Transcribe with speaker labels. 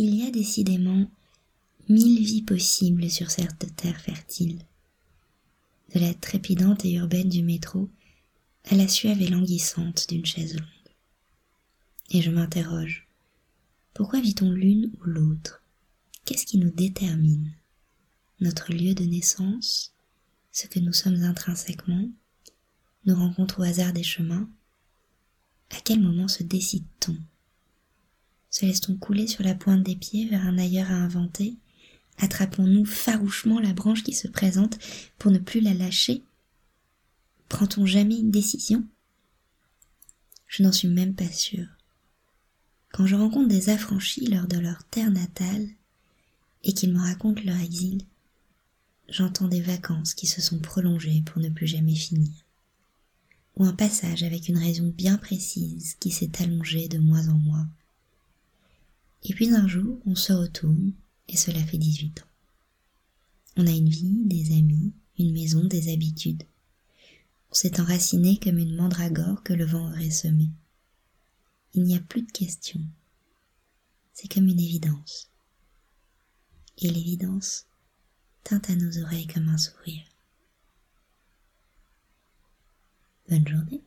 Speaker 1: Il y a décidément mille vies possibles sur cette terre fertile. De la trépidante et urbaine du métro à la suave et languissante d'une chaise longue. Et je m'interroge. Pourquoi vit-on l'une ou l'autre? Qu'est-ce qui nous détermine? Notre lieu de naissance? Ce que nous sommes intrinsèquement? Nos rencontres au hasard des chemins? À quel moment se décide-t-on? Se laisse-t-on couler sur la pointe des pieds vers un ailleurs à inventer? Attrapons-nous farouchement la branche qui se présente pour ne plus la lâcher? Prend-on jamais une décision? Je n'en suis même pas sûre. Quand je rencontre des affranchis lors de leur terre natale et qu'ils me racontent leur exil, j'entends des vacances qui se sont prolongées pour ne plus jamais finir, ou un passage avec une raison bien précise qui s'est allongé de mois en mois. Et puis un jour, on se retourne et cela fait 18 ans. On a une vie, des amis, une maison, des habitudes. On s'est enraciné comme une mandragore que le vent aurait semée. Il n'y a plus de questions. C'est comme une évidence. Et l'évidence teinte à nos oreilles comme un sourire. Bonne journée.